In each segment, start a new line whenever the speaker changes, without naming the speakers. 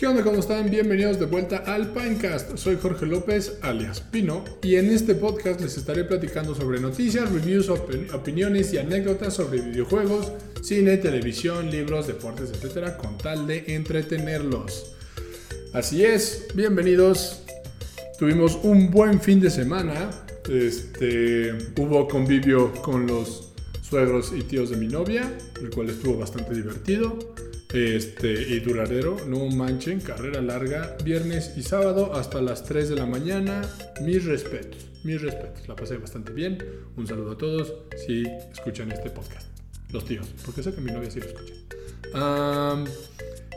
¿Qué onda? ¿Cómo están? Bienvenidos de vuelta al Pinecast. Soy Jorge López, alias Pino, y en este podcast les estaré platicando sobre noticias, reviews, opiniones y anécdotas sobre videojuegos, cine, televisión, libros, deportes, etcétera, con tal de entretenerlos. Así es, bienvenidos. Tuvimos un buen fin de semana. Este, hubo convivio con los suegros y tíos de mi novia, el cual estuvo bastante divertido este, y duradero, no manchen, carrera larga, viernes y sábado hasta las 3 de la mañana. Mis respetos, mis respetos, la pasé bastante bien. Un saludo a todos si escuchan este podcast. Los tíos, porque sé que mi novia sí lo escucha.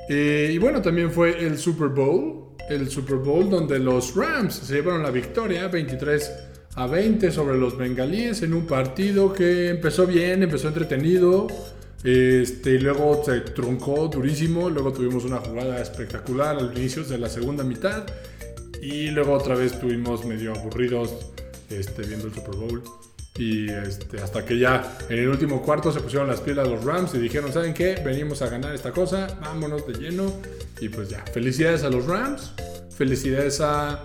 Eh, y bueno, también fue el Super Bowl, el Super Bowl donde los Rams se llevaron la victoria 23 a 20 sobre los bengalíes en un partido que empezó bien, empezó entretenido. Este, luego se truncó durísimo. Luego tuvimos una jugada espectacular al inicio de la segunda mitad. Y luego otra vez estuvimos medio aburridos este, viendo el Super Bowl. Y este, hasta que ya en el último cuarto se pusieron las pilas los Rams y dijeron, ¿saben qué? Venimos a ganar esta cosa, vámonos de lleno. Y pues ya, felicidades a los Rams, felicidades a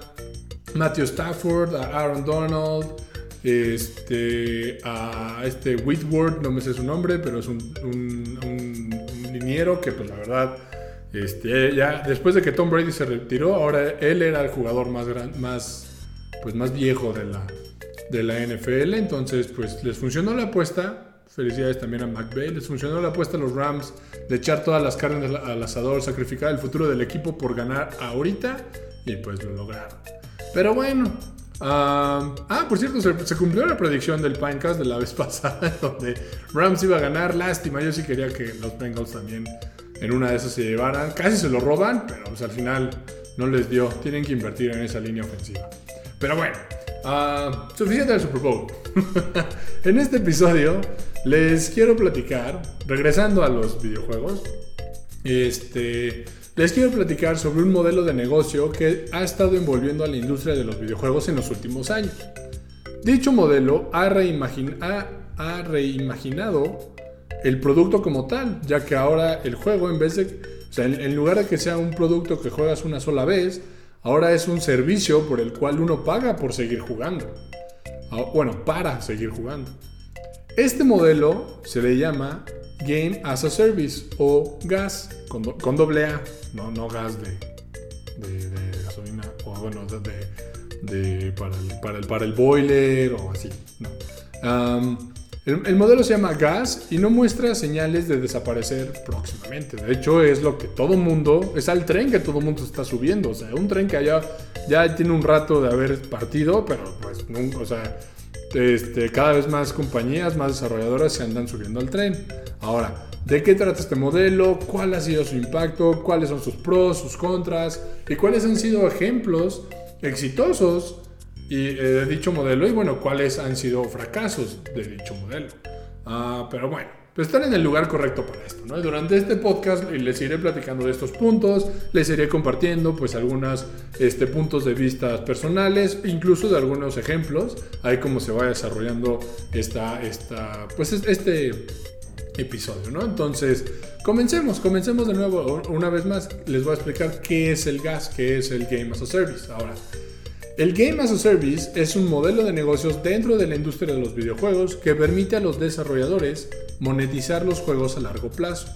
Matthew Stafford, a Aaron Donald, este, a este Whitworth, no me sé su nombre, pero es un, un, liniero que pues la verdad, este, ya después de que Tom Brady se retiró, ahora él era el jugador más, gran, más, pues más viejo de la, de la NFL, entonces pues les funcionó la apuesta. Felicidades también a McVay. Les funcionó la apuesta a los Rams de echar todas las carnes al asador, sacrificar el futuro del equipo por ganar ahorita y pues lo lograron. Pero bueno, ah, por cierto, se, cumplió la predicción del Pinecast de la vez pasada, donde Rams iba a ganar. Lástima, yo sí quería que los Bengals también en una de esas se llevaran. Casi se lo roban, pero pues, al final no les dio. Tienen que invertir en esa línea ofensiva. Pero bueno, suficiente del Super Bowl. en este episodio les quiero platicar, regresando a los videojuegos, este les quiero platicar sobre un modelo de negocio que ha estado envolviendo a la industria de los videojuegos en los últimos años. Dicho modelo ha, reimaginado el producto como tal, ya que ahora el juego, en en, lugar de que sea un producto que juegas una sola vez, ahora es un servicio por el cual uno paga por seguir jugando. Ah, bueno, para seguir jugando. Este modelo se le llama Game as a Service o GAS con, doble A, no, no gas de, de, gasolina o bueno, de, para, el, para, el, para, el, boiler o así. el, modelo se llama gas y no muestra señales de desaparecer próximamente. De hecho, es lo que todo mundo, es al tren que todo mundo está subiendo. O sea, un tren que allá ya tiene un rato de haber partido, pero pues nunca, o sea, este, cada vez más compañías, más desarrolladoras se andan subiendo al tren. Ahora, ¿de qué trata este modelo? ¿Cuál ha sido su impacto? ¿Cuáles son sus pros, sus contras? ¿Y cuáles han sido ejemplos exitosos eh, de dicho modelo? Y bueno, ¿cuáles han sido fracasos de dicho modelo? Ah, pero bueno, están en el lugar correcto para esto. ¿no? Durante este podcast les iré platicando de estos puntos, les iré compartiendo pues algunos este, puntos de vista personales, incluso de algunos ejemplos, ahí cómo se va desarrollando esta, esta, pues este episodio, ¿no? Entonces, comencemos, comencemos de nuevo una vez más. Les voy a explicar qué es el gas, qué es el Game as a Service. Ahora, el Game as a Service es un modelo de negocios dentro de la industria de los videojuegos que permite a los desarrolladores monetizar los juegos a largo plazo.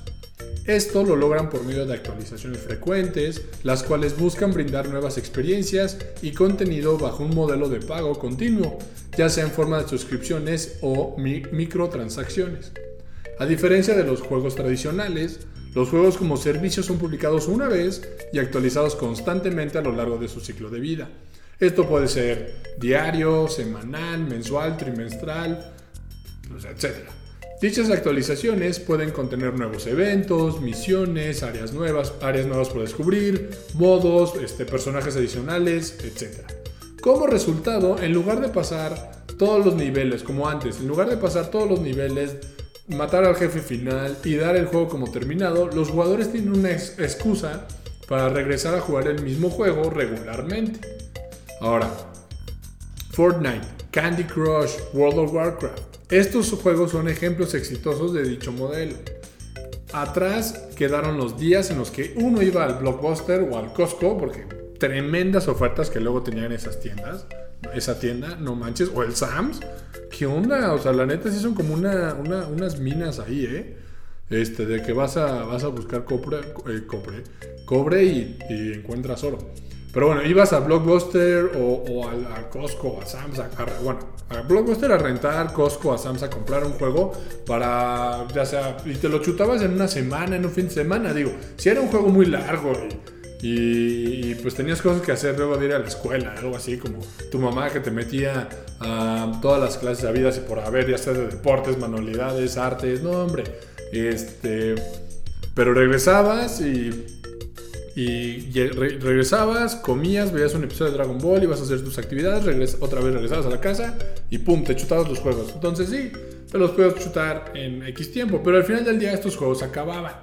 Esto lo logran por medio de actualizaciones frecuentes, las cuales buscan brindar nuevas experiencias y contenido bajo un modelo de pago continuo, ya sea en forma de suscripciones o microtransacciones. A diferencia de los juegos tradicionales, los juegos como servicios son publicados una vez y actualizados constantemente a lo largo de su ciclo de vida. Esto puede ser diario, semanal, mensual, trimestral, etc. Dichas actualizaciones pueden contener nuevos eventos, misiones, áreas nuevas, áreas nuevas por descubrir, modos, este, personajes adicionales, etc. Como resultado, en lugar de pasar todos los niveles como antes, en lugar de pasar todos los niveles, matar al jefe final y dar el juego como terminado, los jugadores tienen una excusa para regresar a jugar el mismo juego regularmente. Ahora, Fortnite, Candy Crush, World of Warcraft. Estos juegos son ejemplos exitosos de dicho modelo. atrás quedaron los días en los que uno iba al Blockbuster o al Costco, porque tremendas ofertas que luego tenían esas tiendas. Esa tienda, no manches. O el Sam's. ¿Qué onda? O sea, la neta sí son como una, unas minas ahí, ¿eh? Este, de que vas a, buscar eh, cobre, cobre y, encuentras oro. Pero bueno, ibas a Blockbuster o, a, Costco, a Sam's, a, bueno, a Blockbuster a rentar, Costco, a Sam's a comprar un juego para, ya sea, y te lo chutabas en una semana, en un fin de semana, digo, si era un juego muy largo y, pues tenías cosas que hacer luego de ir a la escuela, algo así como tu mamá que te metía a todas las clases vida y por haber, ya sea de deportes, manualidades, artes, no hombre, este, pero regresabas y y regresabas, comías, veías un episodio de Dragon Ball, ibas a hacer tus actividades, otra vez regresabas a la casa y pum, te chutabas los juegos. Entonces sí, te los puedes chutar en X tiempo, pero al final del día estos juegos acababan.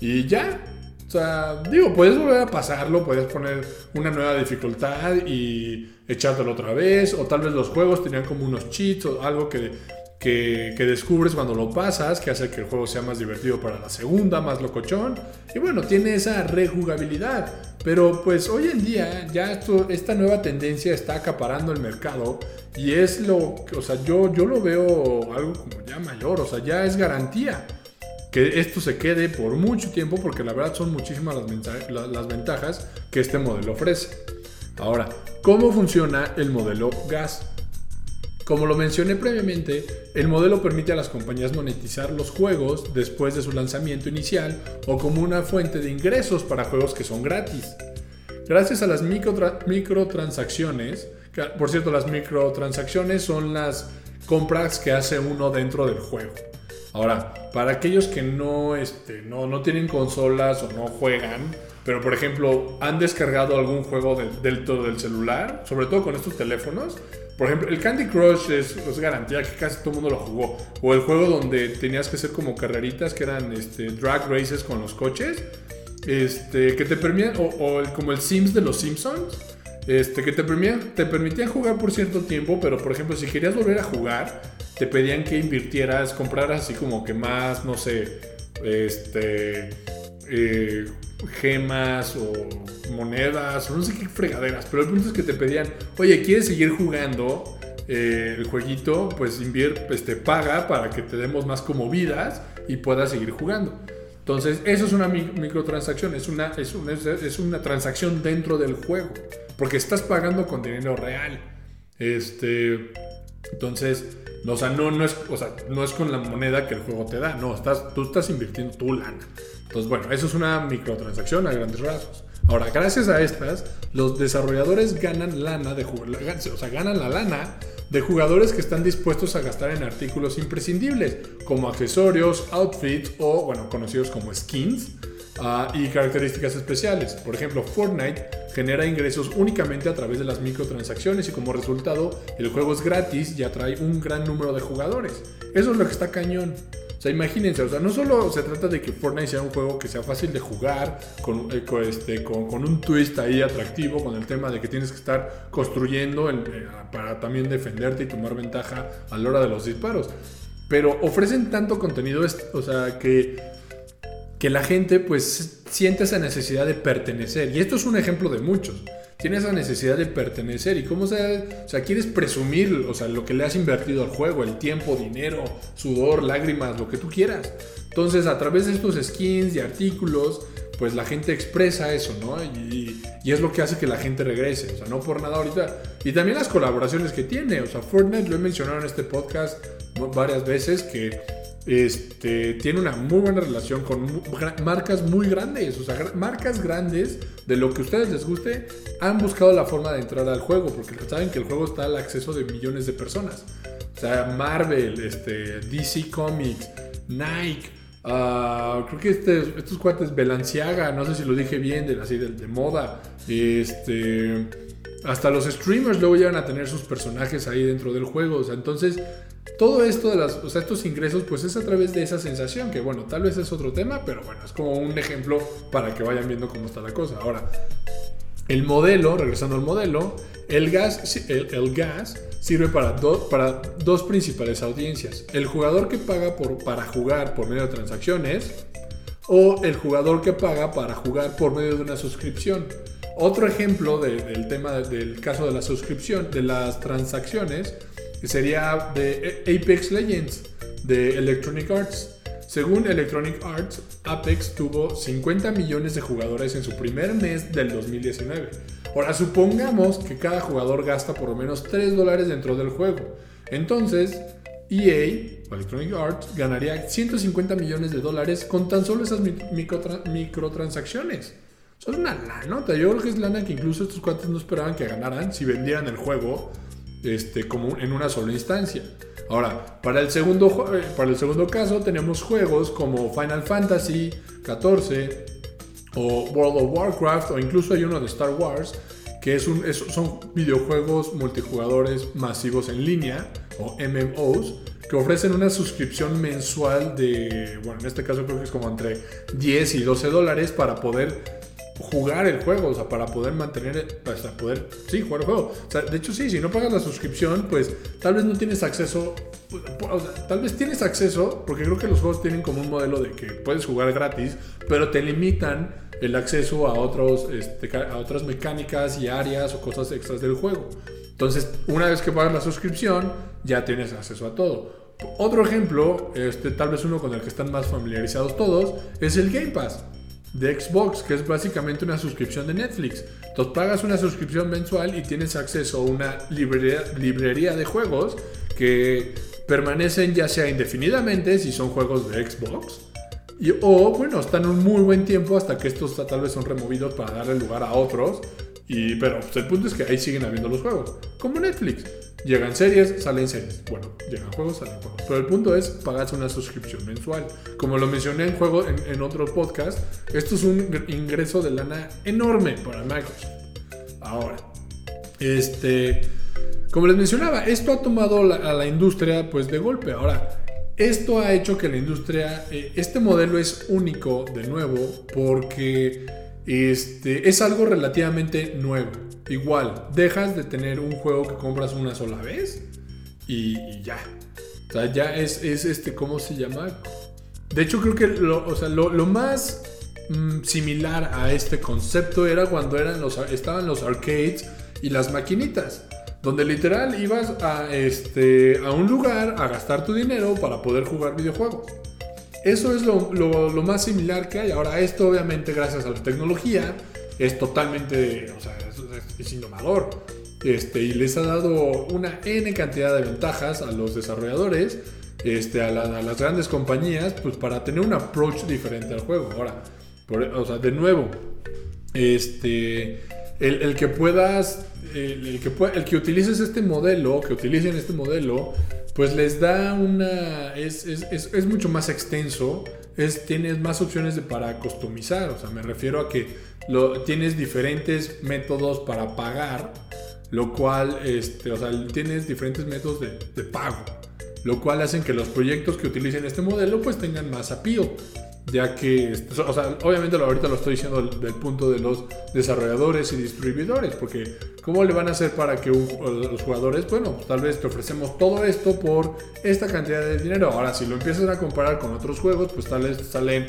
Y ya, o sea, digo, puedes volver a pasarlo, puedes poner una nueva dificultad y echártelo otra vez, o tal vez los juegos tenían como unos cheats o algo que que, descubres cuando lo pasas, que hace que el juego sea más divertido para la segunda, más locochón. Y bueno, tiene esa rejugabilidad. Pero pues hoy en día ya esto, esta nueva tendencia está acaparando el mercado y es lo, o sea, yo, yo lo veo algo como ya mayor, o sea, ya es garantía que esto se quede por mucho tiempo porque la verdad son muchísimas las ventajas que este modelo ofrece. Ahora, ¿cómo funciona el modelo gas? Como lo mencioné previamente, el modelo permite a las compañías monetizar los juegos después de su lanzamiento inicial o como una fuente de ingresos para juegos que son gratis. Gracias a las microtransacciones, por cierto, las microtransacciones son las compras que hace uno dentro del juego. Ahora, para aquellos que no, este, no, no tienen consolas o no juegan, pero por ejemplo han descargado algún juego del del celular, sobre todo con estos teléfonos, por ejemplo, el Candy Crush es, garantía que casi todo el mundo lo jugó. O el juego donde tenías que hacer como carreritas que eran este, drag races con los coches. Este, que te permitían, o, como el Sims de los Simpsons, este, que te permitían, te permitían jugar por cierto tiempo, pero por ejemplo, si querías volver a jugar, te pedían que invirtieras, compraras así como que más, no sé, este, eh, gemas o monedas o no sé qué fregaderas. Pero el punto es que te pedían, oye, ¿quieres seguir jugando eh, el jueguito? Pues invierte, este, paga para que te demos más como vidas y puedas seguir jugando. Entonces, eso es una microtransacción, es una, es, una, es una transacción dentro del juego, porque estás pagando con dinero real. Este, entonces, o sea, no, no, es, o sea, no es con la moneda que el juego te da, no, estás, tú estás invirtiendo tu lana. Entonces, bueno, eso es una microtransacción a grandes rasgos. Ahora, gracias a estas, los desarrolladores ganan lana de o sea, ganan la lana de jugadores que están dispuestos a gastar en artículos imprescindibles, como accesorios, outfits o, bueno, conocidos como skins ah, y características especiales. Por ejemplo, Fortnite genera ingresos únicamente a través de las microtransacciones y como resultado el juego es gratis y atrae un gran número de jugadores. Eso es lo que está cañón. O sea, imagínense, o sea, no solo se trata de que Fortnite sea un juego que sea fácil de jugar, con, eh, este, con, un twist ahí atractivo, con el tema de que tienes que estar construyendo eh, para también defenderte y tomar ventaja a la hora de los disparos. Pero ofrecen tanto contenido, o sea, que, que la gente pues siente esa necesidad de pertenecer. Y esto es un ejemplo de muchos tiene esa necesidad de pertenecer y cómo se, o sea, quieres presumir, o sea, lo que le has invertido al juego, el tiempo, dinero, sudor, lágrimas, lo que tú quieras. Entonces, a través de estos skins y artículos, pues la gente expresa eso, ¿no? Y, y, es lo que hace que la gente regrese, o sea, no por nada ahorita. Y también las colaboraciones que tiene, o sea, Fortnite lo he mencionado en este podcast varias veces que este, tiene una muy buena relación con marcas muy grandes, o sea, marcas grandes de lo que a ustedes les guste, han buscado la forma de entrar al juego, porque saben que el juego está al acceso de millones de personas. O sea, Marvel, este, DC Comics, Nike, ah, creo que este, estos cuates, Balenciaga, no sé si lo dije bien, de, así, de, de moda, este, hasta los streamers luego llegan a tener sus personajes ahí dentro del juego, entonces todo esto de las, o sea, estos ingresos, pues es a través de esa sensación, que bueno, tal vez es otro tema, pero bueno, es como un ejemplo para que vayan viendo cómo está la cosa. Ahora, el modelo, regresando al modelo, el gas, el, gas sirve para, para dos principales audiencias. El jugador que paga por, para jugar por medio de transacciones, o el jugador que paga para jugar por medio de una suscripción. Otro ejemplo del tema del caso de la suscripción, de las transacciones, sería de Apex Legends, de Electronic Arts. Según Electronic Arts, Apex tuvo 50 millones de jugadores en su primer mes del 2019. Ahora, supongamos que cada jugador gasta por lo menos 3 dólares dentro del juego. Entonces, EA, Electronic Arts, ganaría 150 millones de dólares con tan solo esas microtransacciones. Eso es una lana, yo creo que es lana que incluso estos cuates no esperaban que ganaran si vendieran el juego este, como en una sola instancia. Ahora, para el, segundo, eh, para el segundo caso tenemos juegos como Final Fantasy XIV o World of Warcraft o incluso hay uno de Star Wars que es un, son videojuegos multijugadores masivos en línea o MMOs que ofrecen una suscripción mensual de, bueno, en este caso creo que es como entre 10 y 12 dólares para poder jugar el juego, o sea, para poder mantener, para poder, sí, jugar el juego. O sea, de hecho, sí, si no pagas la suscripción, pues tal vez no tienes acceso, o sea, tal vez tienes acceso, porque creo que los juegos tienen como un modelo de que puedes jugar gratis, pero te limitan el acceso a, otros, este, a otras mecánicas y áreas o cosas extras del juego. Entonces, una vez que pagas la suscripción, ya tienes acceso a todo. Otro ejemplo, este, tal vez uno con el que están más familiarizados todos, es el Game Pass de Xbox, que es básicamente una suscripción de Netflix. Entonces pagas una suscripción mensual y tienes acceso a una librería, de juegos que permanecen ya sea indefinidamente si son juegos de Xbox. Y, o bueno, están un muy buen tiempo hasta que estos tal vez son removidos para darle lugar a otros. Y, pero pues, el punto es que ahí siguen habiendo los juegos. Como Netflix. Llegan series, salen series. Bueno, llegan juegos, salen juegos. Pero el punto es pagarse una suscripción mensual. Como lo mencioné en juego en, otro podcast, esto es un ingreso de lana enorme para Microsoft. Ahora, este, como les mencionaba, esto ha tomado a la industria pues de golpe. Ahora, esto ha hecho que la industria, eh, este modelo es único de nuevo porque este, es algo relativamente nuevo. Igual, dejas de tener un juego que compras una sola vez y, ya. O sea, ya es, este, ¿cómo se llama? De hecho, creo que lo, o sea, lo, más mm, similar a este concepto era cuando eran los, estaban los arcades y las maquinitas. Donde literal ibas a, este, a un lugar a gastar tu dinero para poder jugar videojuegos. Eso es lo, más similar que hay. Ahora, esto obviamente gracias a la tecnología es totalmente, o sea, es, innovador. Este, y les ha dado una N cantidad de ventajas a los desarrolladores, este, a, las grandes compañías, pues para tener un approach diferente al juego. Ahora, o sea, de nuevo, este, el, que puedas, el, que el que utilices este modelo, que utilicen este modelo, pues les da una... es, es, mucho más extenso, es, tienes más opciones de, para customizar, o sea, me refiero a que lo, tienes diferentes métodos para pagar, lo cual, este, o sea, tienes diferentes métodos de, de pago, lo cual hacen que los proyectos que utilicen este modelo pues tengan más appeal ya que, o sea, obviamente ahorita lo estoy diciendo del, punto de los desarrolladores y distribuidores, porque ¿cómo le van a hacer para que los jugadores, bueno, tal vez te ofrecemos todo esto por esta cantidad de dinero? Ahora, si lo empiezas a comparar con otros juegos, pues tal vez salen,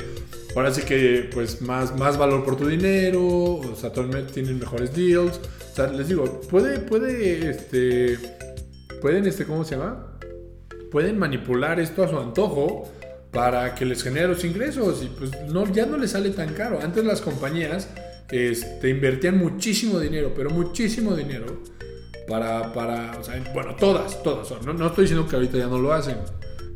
ahora sí que, pues más, más valor por tu dinero, o sea, tienen mejores deals, o sea, les digo, puede, puede, este, pueden, este, ¿cómo se llama? Pueden manipular esto a su antojo para que les genere los ingresos y pues no, ya no les sale tan caro. Antes las compañías este, invertían muchísimo dinero, pero muchísimo dinero para, para bueno, todas, todas. No, no, estoy diciendo que ahorita ya no lo hacen.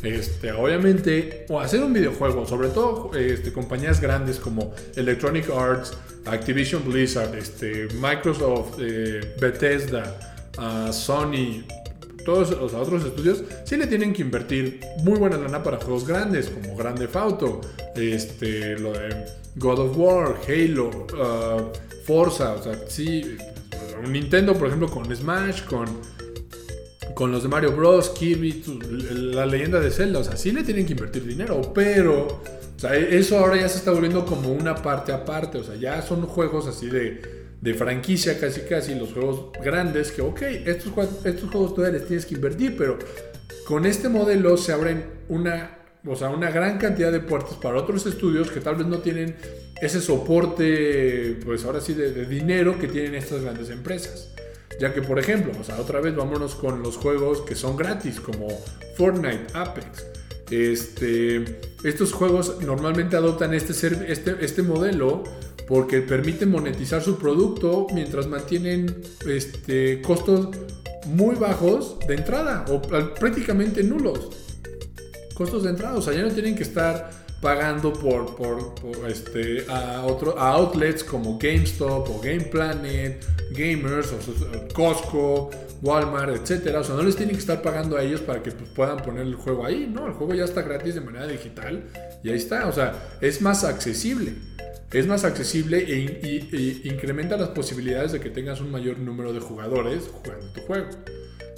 Este, obviamente, o hacer un videojuego, sobre todo este, compañías grandes como Electronic Arts, Activision Blizzard, este, Microsoft, eh, Bethesda, uh, Sony, todos los otros estudios sí le tienen que invertir muy buena lana para juegos grandes como Grande Auto, este, lo de God of War, Halo, uh, Forza, o sea, sí, Nintendo por ejemplo con Smash, con con los de Mario Bros, Kirby, la leyenda de Zelda, o sea, sí le tienen que invertir dinero, pero o sea, eso ahora ya se está volviendo como una parte aparte, o sea, ya son juegos así de de franquicia casi casi, los juegos grandes, que ok, estos, estos juegos todavía les tienes que invertir, pero con este modelo se abren una o sea, una gran cantidad de puertas para otros estudios que tal vez no tienen ese soporte, pues ahora sí, de, dinero que tienen estas grandes empresas. Ya que, por ejemplo, o sea, otra vez vámonos con los juegos que son gratis, como Fortnite, Apex. Este, estos juegos normalmente adoptan este, este, este modelo porque permiten monetizar su producto mientras mantienen este, costos muy bajos de entrada o prácticamente nulos. Costos de entrada, o sea, ya no tienen que estar pagando por, por, este, a, otro, a outlets como GameStop o Game Planet, Gamers o Costco, Walmart, etcétera. O sea, no les tienen que estar pagando a ellos para que pues, puedan poner el juego ahí. No, el juego ya está gratis de manera digital y ahí está. O sea, es más accesible es más accesible e, incrementa las posibilidades de que tengas un mayor número de jugadores jugando tu juego.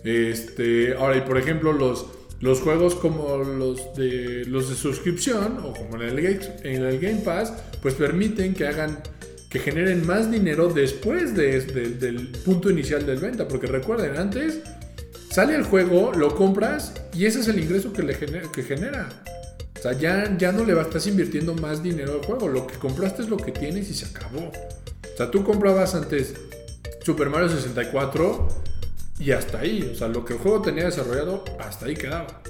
Este, ahora, y por ejemplo, los, los juegos como los de, los de suscripción o como en el, en el Game Pass, pues permiten que hagan que generen más dinero después del punto inicial del venta. Porque recuerden, antes sale el juego, lo compras y ese es el ingreso que, le que genera. O sea, ya, ya no le estás invirtiendo más dinero al juego. Lo que compraste es lo que tienes y se acabó. O sea, tú comprabas antes Super Mario 64 y hasta ahí. O sea, lo que el juego tenía desarrollado, hasta ahí quedaba.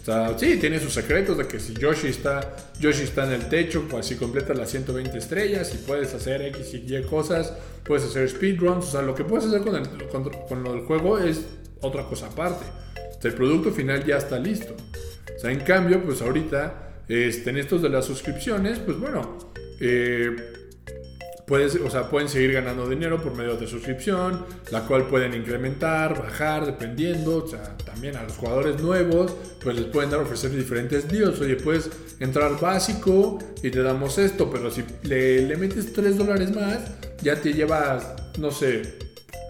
O sea, sí, tiene sus secretos de que si Yoshi está, Yoshi está en el techo, pues si completas las 120 estrellas y puedes hacer X y Y cosas, puedes hacer speedruns. O sea, lo que puedes hacer con, el, con, con lo del juego es otra cosa aparte. O sea, el producto final ya está listo. O sea, en cambio, pues ahorita, este, en estos de las suscripciones, pues bueno, eh, puedes, o sea, pueden seguir ganando dinero por medio de suscripción, la cual pueden incrementar, bajar, dependiendo. O sea, también a los jugadores nuevos, pues les pueden dar ofrecer diferentes deals. Oye, puedes entrar básico y te damos esto, pero si le, le metes 3 dólares más, ya te llevas, no sé,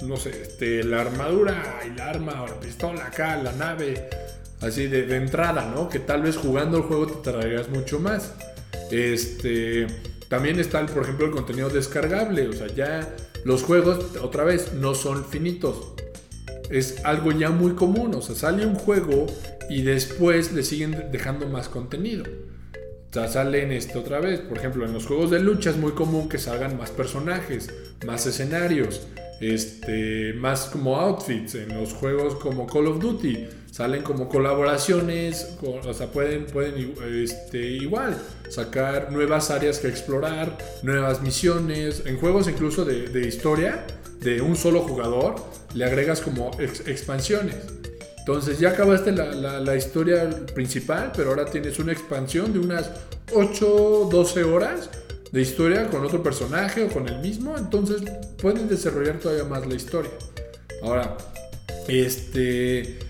no sé, este, la armadura y la arma o la pistola acá, la nave así de, entrada, ¿no? Que tal vez jugando el juego te traerías mucho más. Este, también está, por ejemplo, el contenido descargable, o sea, ya los juegos, otra vez, no son finitos. Es algo ya muy común, o sea, sale un juego y después le siguen dejando más contenido. O sea, salen este otra vez, por ejemplo, en los juegos de lucha es muy común que salgan más personajes, más escenarios, este, más como outfits. En los juegos como Call of Duty salen como colaboraciones, o sea, pueden, pueden este, igual sacar nuevas áreas que explorar, nuevas misiones, en juegos incluso de, historia, de un solo jugador, le agregas como expansiones. Entonces ya acabaste la, la, historia principal, pero ahora tienes una expansión de unas 8, 12 horas de historia con otro personaje o con el mismo, entonces pueden desarrollar todavía más la historia. Ahora, este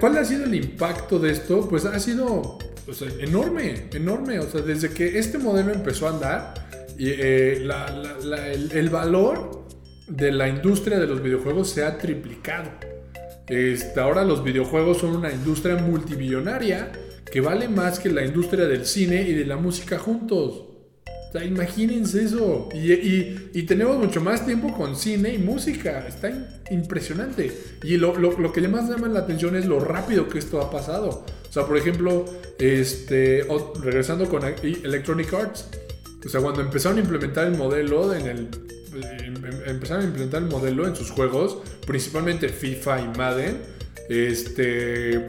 ¿Cuál ha sido el impacto de esto? Pues ha sido enorme, enorme. O sea, desde que este modelo empezó a andar, eh, el, valor de la industria de los videojuegos se ha triplicado. Este, ahora los videojuegos son una industria multibillonaria que vale más que la industria del cine y de la música juntos. O sea, imagínense eso. Y, tenemos mucho más tiempo con cine y música. Está impresionante. Y lo, que más llama la atención es lo rápido que esto ha pasado. O sea, por ejemplo, este, regresando con Electronic Arts. O sea, cuando empezaron a implementar el modelo en el... Em, em, empezaron a implementar el modelo en sus juegos, principalmente FIFA y Madden. Este,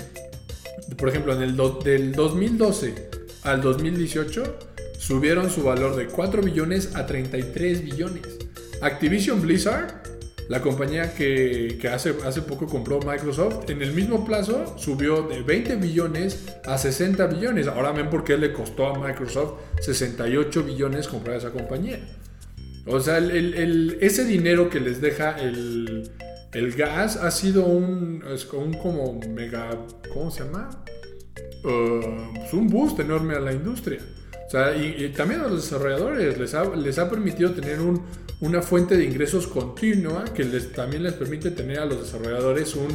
por ejemplo, en el del 2012 al 2018 subieron su valor de 4 billones a 33 billones. Activision Blizzard, la compañía que, hace, hace poco compró Microsoft, en el mismo plazo subió de 20 billones a 60 billones. Ahora ven por qué le costó a Microsoft 68 billones comprar esa compañía. O sea, ese dinero que les deja el, gas ha sido un, un como mega, ¿cómo se llama? Uh, pues un boost enorme a la industria. O sea, y, también a los desarrolladores les ha, les ha permitido tener un, una fuente de ingresos continua que también les permite tener a los desarrolladores un,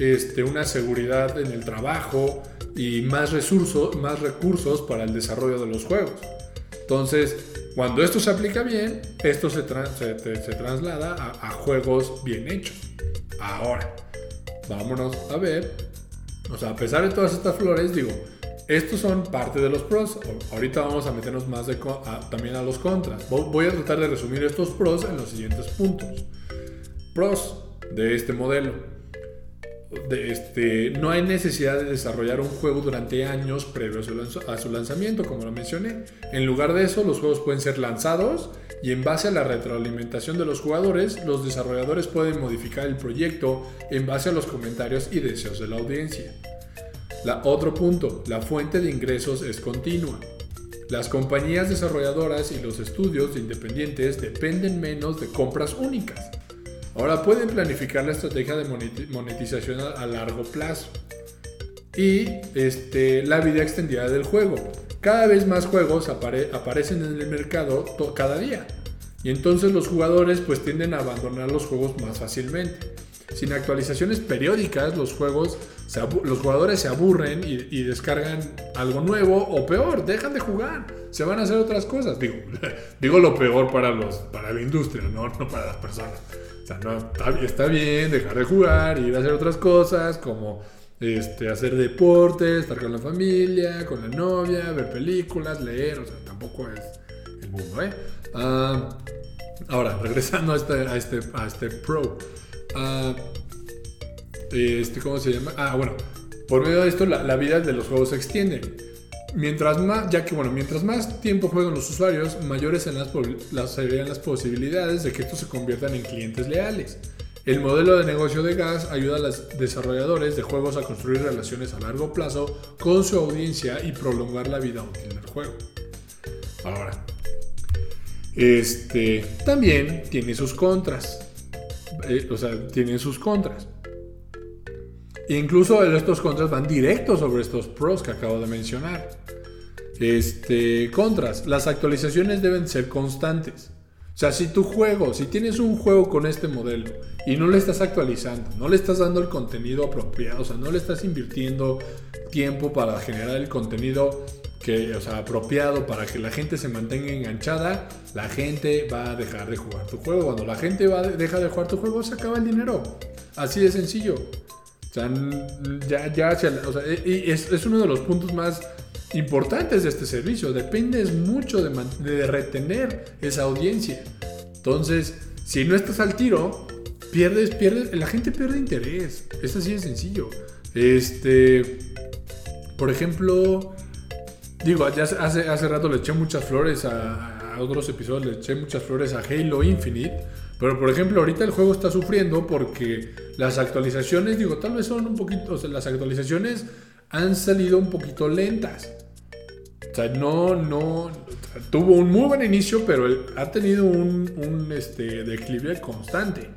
este, una seguridad en el trabajo y más recursos, más recursos para el desarrollo de los juegos. Entonces, cuando esto se aplica bien, esto se, se, traslada a juegos bien hechos. Ahora, vámonos a ver. O sea, a pesar de todas estas flores, digo, estos son parte de los pros. Ahorita vamos a meternos más también a los contras. Voy a tratar de resumir estos pros en los siguientes puntos. Pros de este modelo de este, no hay necesidad de desarrollar un juego durante años previos a su lanzamiento, como lo mencioné. En lugar de eso, los juegos pueden ser lanzados y en base a la retroalimentación de los jugadores, los desarrolladores pueden modificar el proyecto en base a los comentarios y deseos de la audiencia. Otro punto, la fuente de ingresos es continua. Las compañías desarrolladoras y los estudios independientes dependen menos de compras únicas Ahora pueden planificar la estrategia de monetización a, largo plazo. Y este, la vida extendida del juego. Cada vez más juegos aparecen en el mercado cada día. Y entonces los jugadores pues tienden a abandonar los juegos más fácilmente. Sin actualizaciones periódicas, los, juegos los jugadores se aburren y, descargan algo nuevo o peor, dejan de jugar, se van a hacer otras cosas. Digo, digo lo peor para, los, para la industria, no, no para las personas está, bien dejar de jugar, ir a hacer otras cosas como este, hacer deportes, estar con la familia, con la novia, ver películas, leer, o sea, tampoco es el mundo, ¿eh? Ah, ahora, regresando a este, a este, a este Pro. Ah, este, ¿Cómo se llama? Ah, bueno, por medio de esto la, vida de los juegos se extiende. Mientras más, ya que bueno, mientras más tiempo juegan los usuarios, mayores serían las posibilidades de que estos se conviertan en clientes leales. El modelo de negocio de gas ayuda a los desarrolladores de juegos a construir relaciones a largo plazo con su audiencia y prolongar la vida útil del juego. Ahora, este también tiene sus contras. Eh, o sea, tiene sus contras. E incluso estos contras van directos sobre estos pros que acabo de mencionar. Este, contras, las actualizaciones deben ser constantes. O sea, si tu juego, si tienes un juego con este modelo y no le estás actualizando, no le estás dando el contenido apropiado, o sea, no le estás invirtiendo tiempo para generar el contenido que, o sea, apropiado para que la gente se mantenga enganchada, la gente va a dejar de jugar tu juego. Cuando la gente va deja de jugar tu juego, se acaba el dinero. Así de sencillo. O sea, ya, ya, o sea, y es, es, uno de los puntos más importantes de este servicio. Dependes mucho de, de, retener esa audiencia. Entonces, si no estás al tiro, pierdes, pierdes, la gente pierde interés. Es así de sencillo. Este, por ejemplo, digo, ya hace, hace rato le eché muchas flores a, a otros episodios, le eché muchas flores a Halo Infinite. Pero por ejemplo, ahorita el juego está sufriendo porque las actualizaciones, digo, tal vez son un poquito, o sea, las actualizaciones han salido un poquito lentas. O sea, no, no, tuvo un muy buen inicio, pero ha tenido un, un este, declive constante.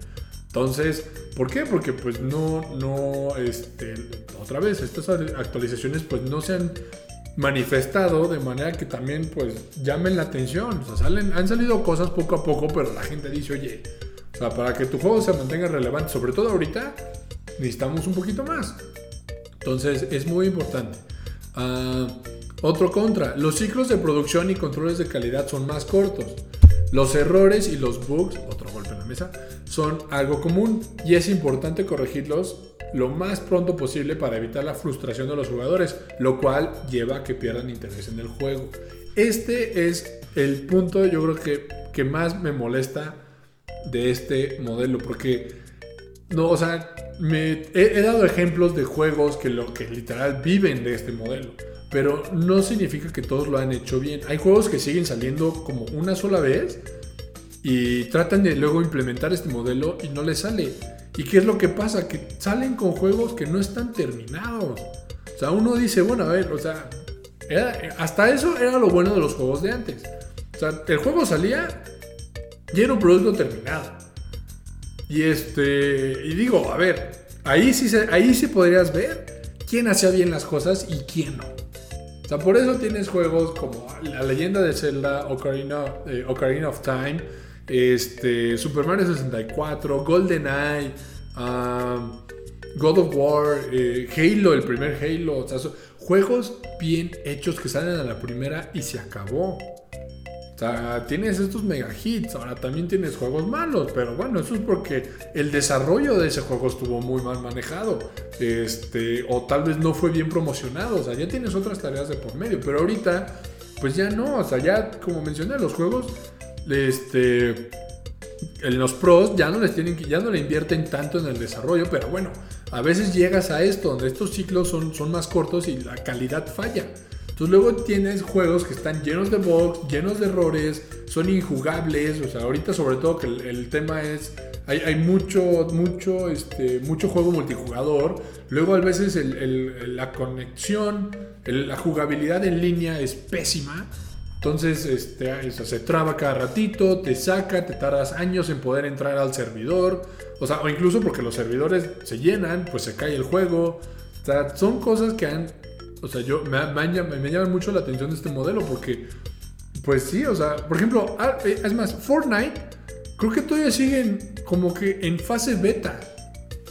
Entonces, ¿por qué? Porque pues no, no, este, otra vez, estas actualizaciones pues no se han manifestado de manera que también pues llamen la atención. Salen, han salido cosas poco a poco, pero la gente dice, oye, para que tu juego se mantenga relevante, sobre todo ahorita, necesitamos un poquito más. Entonces es muy importante. Ah, otro contra, los ciclos de producción y controles de calidad son más cortos. Los errores y los bugs, otro en mesa, son algo común y es importante corregirlos lo más pronto posible para evitar la frustración de los jugadores, lo cual lleva a que pierdan interés en el juego. Este es el punto yo creo que, que más me molesta de este modelo, porque no, o sea, me, he, dado ejemplos de juegos que, lo, que literal viven de este modelo, pero no significa que todos lo han hecho bien. Hay juegos que siguen saliendo como una sola vez y tratan de luego implementar este modelo y no les sale. ¿Y qué es lo que pasa? Que salen con juegos que no están terminados. O sea, uno dice, bueno, a ver, o sea, hasta eso era lo bueno de los juegos de antes. O sea, el juego salía y era un producto terminado. Y este, y digo, a ver, ahí sí, ahí sí podrías ver quién hacía bien las cosas y quién no. O sea, por eso tienes juegos como La leyenda de Zelda, Ocarina, eh, Ocarina of Time, este, Super Mario 64, GoldenEye, um, God of War, eh, Halo, el primer Halo, o sea, juegos bien hechos que salen a la primera y se acabó. O sea, tienes estos mega hits, ahora también tienes juegos malos, pero bueno, eso es porque el desarrollo de ese juego estuvo muy mal manejado, este, o tal vez no fue bien promocionado, o sea, ya tienes otras tareas de por medio, pero ahorita, pues ya no, o sea, ya como mencioné, los juegos, este, en los pros ya no les tienen ya no le invierten tanto en el desarrollo, pero bueno, a veces llegas a esto, donde estos ciclos son, son más cortos y la calidad falla. Entonces luego tienes juegos que están llenos de bugs, llenos de errores, son injugables, o sea, ahorita sobre todo que el, tema es, hay, hay, mucho, mucho, este, mucho juego multijugador, luego a veces la conexión, la jugabilidad en línea es pésima, entonces este, se traba cada ratito, te saca, te tardas años en poder entrar al servidor. O sea, o incluso porque los servidores se llenan, pues se cae el juego. O sea, son cosas que han... O sea, yo me, me, llama mucho la atención de este modelo porque... Pues sí, o sea, por ejemplo, ah, eh, es más, Fortnite creo que todavía siguen como que en fase beta.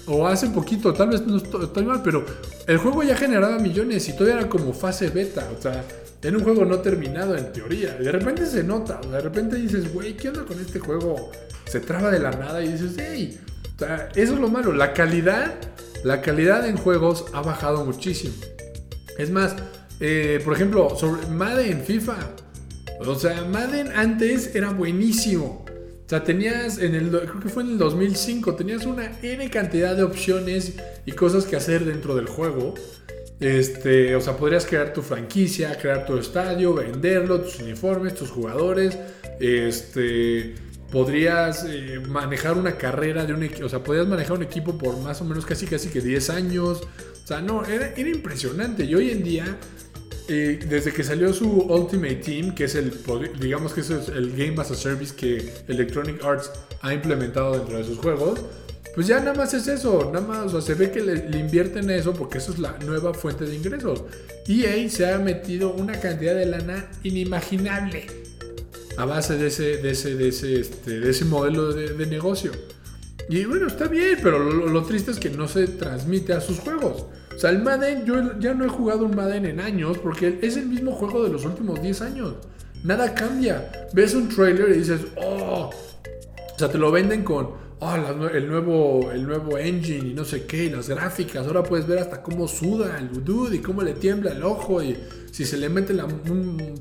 O hace poquito, tal vez no estoy mal, pero el juego ya generaba millones y todavía era como fase beta. O sea, en un juego no terminado en teoría. de repente se nota, de repente dices, güey, ¿qué onda con este juego? Se traba de la nada y dices, hey, eso es lo malo. La calidad, la calidad en juegos ha bajado muchísimo. Es más, eh, por ejemplo, sobre Madden, FIFA. O sea, Madden antes era buenísimo. Sea, tenías en el, creo que fue en el 2005, tenías una N cantidad de opciones y cosas que hacer dentro del juego. Este, o sea, podrías crear tu franquicia, crear tu estadio, venderlo, tus uniformes, tus jugadores. Este, podrías eh, manejar una carrera de un equipo, o sea, podrías manejar un equipo por más o menos casi casi que 10 años. O sea, no, era, impresionante. Y hoy en día, eh, desde que salió su Ultimate Team, que es el, digamos que es el Game as a Service que Electronic Arts ha implementado dentro de sus juegos, pues ya nada más es eso, nada más, o sea, se ve que le, invierten eso porque eso es la nueva fuente de ingresos. EA se ha metido una cantidad de lana inimaginable a base de ese, de ese, de ese, este, de ese modelo de, negocio. Y bueno, está bien, pero lo, triste es que no se transmite a sus juegos. O sea, el Madden, yo ya no he jugado un Madden en años porque es el mismo juego de los últimos 10 años. Nada cambia. Ves un trailer y dices, oh. O sea, te lo venden con, oh, el, nuevo, el nuevo engine y no sé qué, y las gráficas. Ahora puedes ver hasta cómo suda el dude y cómo le tiembla el ojo y si se le mete, la, un,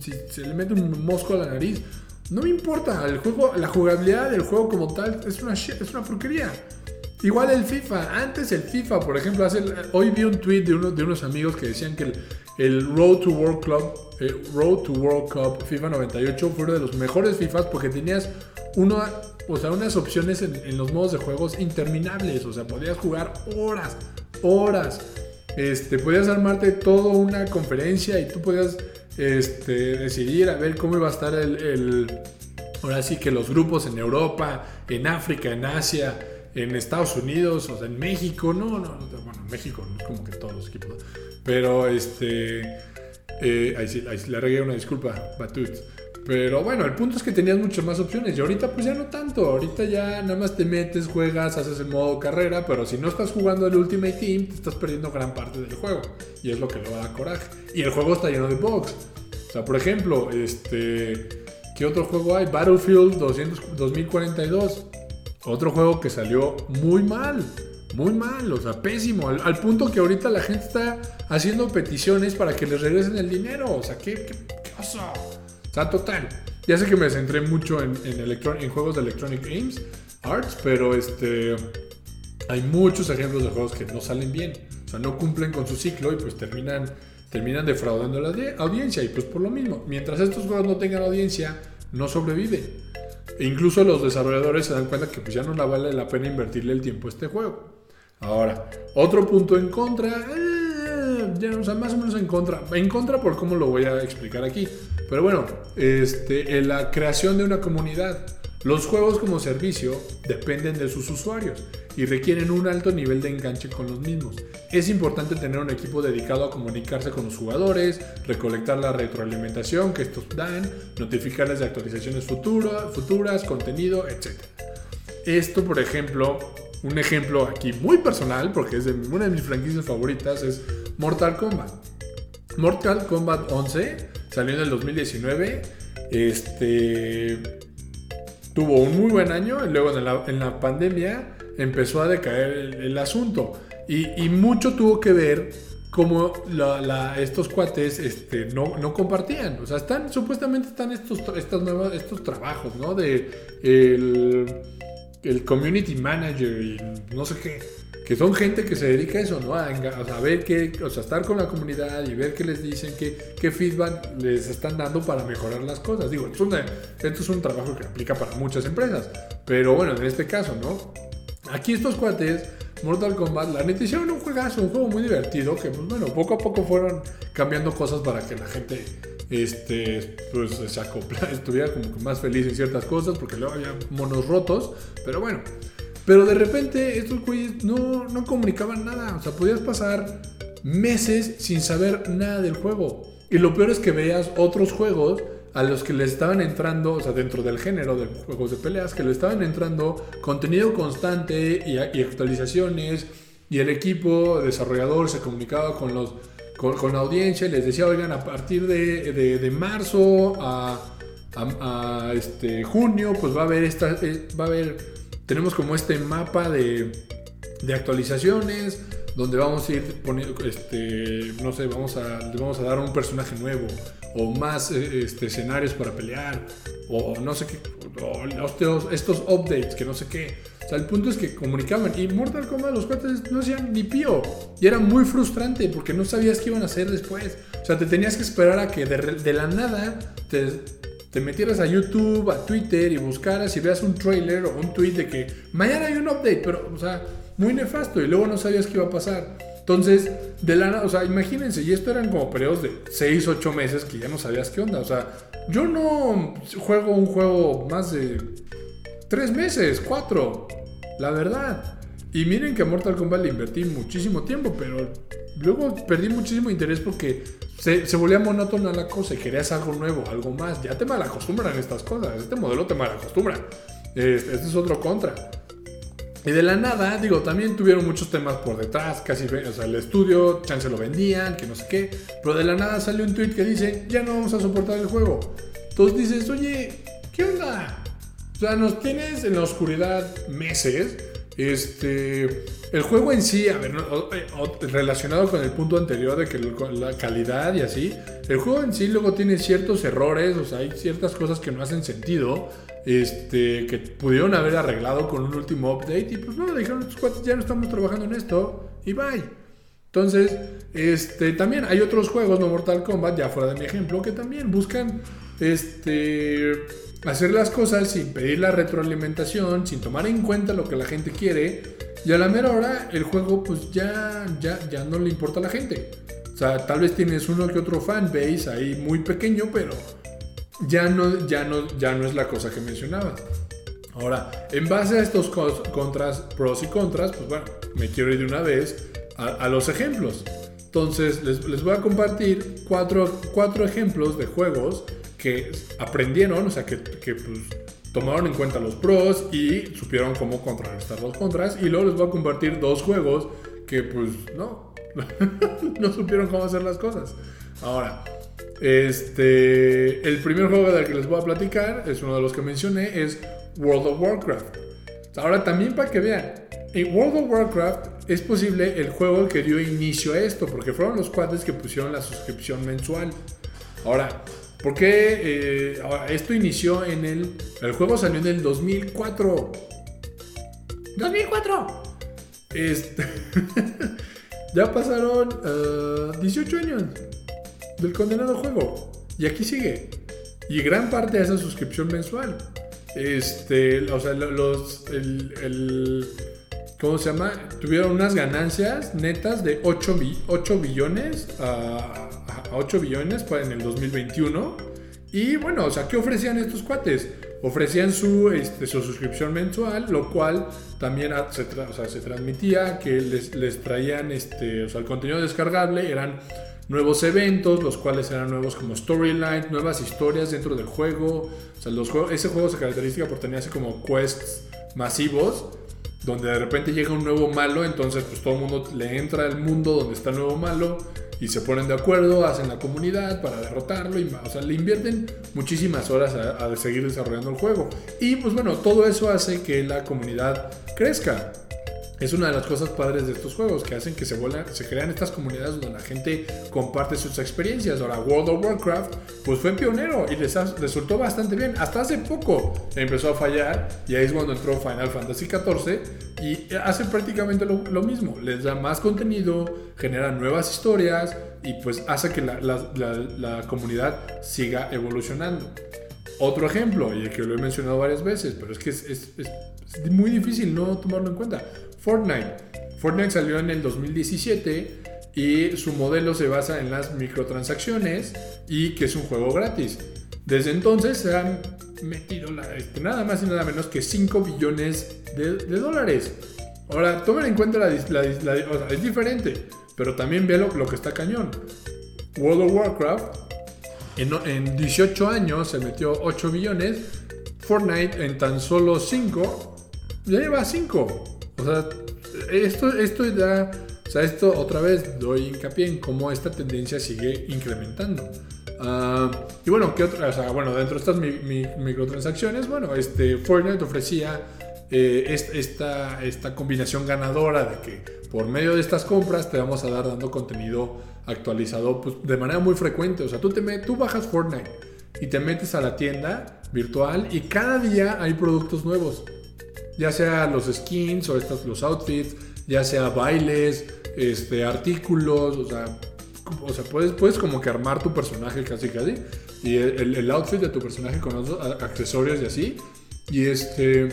mosco a la nariz. No me importa, el juego, la jugabilidad del juego como tal es una, es una porquería. Igual el FIFA, antes el FIFA, por ejemplo, hace, hoy vi un tweet de, uno, de unos amigos que decían que el, Road to World Club, eh, Road to World Cup FIFA 98 fue uno de los mejores FIFAs porque tenías uno, o sea, unas opciones en, los modos de juegos interminables. O sea, podías jugar horas, horas. Este, podías armarte toda una conferencia y tú podías este, decidir a ver cómo iba a estar el, ahora sí que los grupos en Europa, en África, en Asia, en Estados Unidos, o sea, en México, no, no, bueno, en México no es como que todos los equipos, pero este, eh, ahí, sí, ahí sí le regué una disculpa, Batut. Pero bueno, el punto es que tenías muchas más opciones y ahorita pues ya no tanto. Ahorita ya nada más te metes, juegas, haces el modo carrera, pero si no estás jugando el Ultimate Team, te estás perdiendo gran parte del juego. Y es lo que le da coraje. Y el juego está lleno de bugs. O sea, por ejemplo, este... ¿Qué otro juego hay? Battlefield 200, 2042. Otro juego que salió muy mal. Muy mal, o sea, pésimo. Al, punto que ahorita la gente está haciendo peticiones para que les regresen el dinero. O sea, ¿qué, qué, qué oso? O sea, total. Ya sé que me centré mucho en, en, juegos de Electronic Games Arts, pero este, hay muchos ejemplos de juegos que no salen bien. O sea, no cumplen con su ciclo y pues terminan, terminan defraudando la audiencia. Y pues por lo mismo, mientras estos juegos no tengan audiencia, no sobreviven. E incluso los desarrolladores se dan cuenta que pues ya no la vale la pena invertirle el tiempo a este juego. Ahora, otro punto en contra, eh, ya, o sea, más o menos en contra. En contra por cómo lo voy a explicar aquí. Pero bueno, este, la creación de una comunidad. Los juegos como servicio dependen de sus usuarios y requieren un alto nivel de enganche con los mismos. Es importante tener un equipo dedicado a comunicarse con los jugadores, recolectar la retroalimentación que estos dan, notificarles de actualizaciones futuras, contenido, etc. Esto, por ejemplo, un ejemplo aquí muy personal, porque es de una de mis franquicias favoritas, es Mortal Kombat. Mortal Kombat 11 salió en el 2019. este, tuvo un muy buen año y luego en la, pandemia empezó a decaer el, asunto. Y, mucho tuvo que ver cómo estos cuates este, no, no, compartían. O sea, están, supuestamente están estos, estas nuevas, estos trabajos, ¿no? De el, el community manager y no sé qué que son gente que se dedica a eso, ¿no? A, ver qué, o sea, estar con la comunidad y ver qué les dicen, qué, qué feedback les están dando para mejorar las cosas. Digo, esto es un trabajo que aplica para muchas empresas, pero bueno, en este caso, ¿no? Aquí estos cuates, Mortal Kombat, la neta hicieron un juegazo, un juego muy divertido, que pues bueno, poco a poco fueron cambiando cosas para que la gente este, pues se acopla, estuviera como que más feliz en ciertas cosas, porque luego había monos rotos, pero bueno. Pero de repente estos güeyes no, no comunicaban nada. O sea, podías pasar meses sin saber nada del juego. Y lo peor es que veías otros juegos a los que le estaban entrando, o sea, dentro del género de juegos de peleas, que le estaban entrando contenido constante y, actualizaciones. Y el equipo desarrollador se comunicaba con, los, con, la audiencia y les decía, oigan, a partir de, de, marzo a, a, este, junio, pues va a haber, esta, eh, va a haber tenemos como este mapa de, de actualizaciones donde vamos a ir poniendo, este, no sé, vamos a, vamos a dar un personaje nuevo o más eh, este, escenarios para pelear o no sé qué, estos, estos updates que no sé qué. O sea, el punto es que comunicaban y Mortal Kombat los cuates no hacían ni pío y era muy frustrante porque no sabías qué iban a hacer después. O sea, te tenías que esperar a que de, de la nada te te metieras a YouTube, a Twitter y buscaras y veas un trailer o un tweet de que mañana hay un update, pero, o sea, muy nefasto y luego no sabías qué iba a pasar. Entonces, de la o sea, imagínense, y esto eran como periodos de 6, 8 meses que ya no sabías qué onda. O sea, yo no juego un juego más de 3 meses, 4, la verdad. Y miren que a Mortal Kombat le invertí muchísimo tiempo, pero luego perdí muchísimo interés porque se, volvía monótona la cosa querías algo nuevo, algo más. Ya te malacostumbran estas cosas. Este modelo te malacostumbra. Este, este es otro contra. Y de la nada, digo, también tuvieron muchos temas por detrás, casi, o sea, el estudio, chance lo vendían, que no sé qué, pero de la nada salió un tweet que dice, ya no vamos a soportar el juego. Entonces dices, oye, ¿qué onda? O sea, nos tienes en la oscuridad meses, este, el juego en sí, a ver, eh, relacionado con el punto anterior de que la calidad y así, el juego en sí luego tiene ciertos errores, o sea, hay ciertas cosas que no hacen sentido, este, que pudieron haber arreglado con un último update y pues no, dijeron, ya no estamos trabajando en esto y bye. Entonces, este, también hay otros juegos, no Mortal Kombat, ya fuera de mi ejemplo, que también buscan, este, hacer las cosas sin pedir la retroalimentación, sin tomar en cuenta lo que la gente quiere y a la mera hora el juego pues ya, ya, ya no le importa a la gente. O sea, tal vez tienes uno que otro fanbase ahí muy pequeño, pero ya no, ya no, ya no es la cosa que mencionaba. Ahora, en base a estos contras, pros y contras, pues bueno, me quiero ir de una vez a, los ejemplos. Entonces, les, les, voy a compartir cuatro, cuatro ejemplos de juegos que aprendieron, o sea, que, que pues, tomaron en cuenta los pros y supieron cómo contrarrestar los contras. Y luego les voy a compartir dos juegos que pues no, no supieron cómo hacer las cosas. Ahora, este, el primer juego del que les voy a platicar es uno de los que mencioné, es World of Warcraft. Ahora también para que vean, en World of Warcraft es posible el juego que dio inicio a esto, porque fueron los cuates que pusieron la suscripción mensual. Ahora, porque eh, esto inició en el. El juego salió en el 2004. ¡2004! Este, ya pasaron 18 eh, años del condenado juego. Y aquí sigue. Y gran parte de esa suscripción mensual. Este, o sea, los. El, ¿Cómo se llama? Tuvieron unas ganancias netas de 8, 8 billones a, a 8 billones en el 2021. Y bueno, o sea, ¿qué ofrecían estos cuates? Ofrecían su, este, su suscripción mensual, lo cual también se, o sea, se transmitía que les, les traían este, o sea, el contenido descargable, eran nuevos eventos, los cuales eran nuevos como storyline, nuevas historias dentro del juego. O sea, los juegos, ese juego se caracteriza por tener así como quests masivos, donde de repente llega un nuevo malo, entonces pues todo el mundo le entra al mundo donde está el nuevo malo y se ponen de acuerdo, hacen la comunidad para derrotarlo, y, o sea, le invierten muchísimas horas a, a seguir desarrollando el juego. Y pues bueno, todo eso hace que la comunidad crezca es una de las cosas padres de estos juegos que hacen que se, vuelan, se crean estas comunidades donde la gente comparte sus experiencias. Ahora, World of Warcraft, pues fue pionero y les resultó bastante bien. Hasta hace poco empezó a fallar y ahí es cuando entró Final Fantasy XIV y hace prácticamente lo, mismo. Les da más contenido, genera nuevas historias y pues hace que la, comunidad siga evolucionando. Otro ejemplo, y que lo he mencionado varias veces, pero es que es, es muy difícil no tomarlo en cuenta. Fortnite. Fortnite salió en el 2017 y su modelo se basa en las microtransacciones y que es un juego gratis. Desde entonces se han metido este, nada más y nada menos que 5 billones de, dólares. Ahora, tomen en cuenta la, es diferente, pero también ve lo, que está cañón. World of Warcraft en, en 18 años se metió 8 billones. Fortnite en tan solo 5 ya lleva 5. O sea, esto, esto da, o sea, esto otra vez doy hincapié en cómo esta tendencia sigue incrementando. Ah, y bueno, ¿qué otra? O sea, bueno, dentro de estas microtransacciones, bueno, este Fortnite ofrecía eh, esta, esta combinación ganadora de que por medio de estas compras te vamos a dar dando contenido actualizado pues, de manera muy frecuente. O sea, tú, te tú bajas Fortnite y te metes a la tienda virtual y cada día hay productos nuevos. Ya sea los skins o estos, los outfits, ya sea bailes, este, artículos, o sea, o sea puedes, puedes como que armar tu personaje casi casi, y el, el outfit de tu personaje con otros accesorios y así, y este,